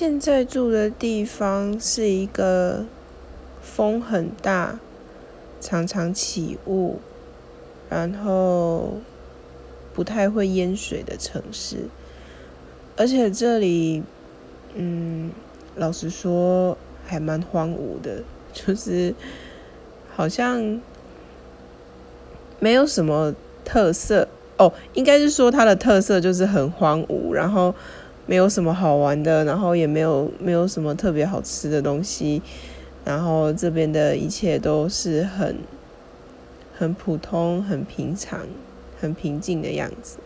现在住的地方是一个风很大、常常起雾，然后不太会淹水的城市。而且这里，嗯，老实说还蛮荒芜的，就是好像没有什么特色哦。应该是说它的特色就是很荒芜，然后。没有什么好玩的，然后也没有没有什么特别好吃的东西，然后这边的一切都是很很普通、很平常、很平静的样子。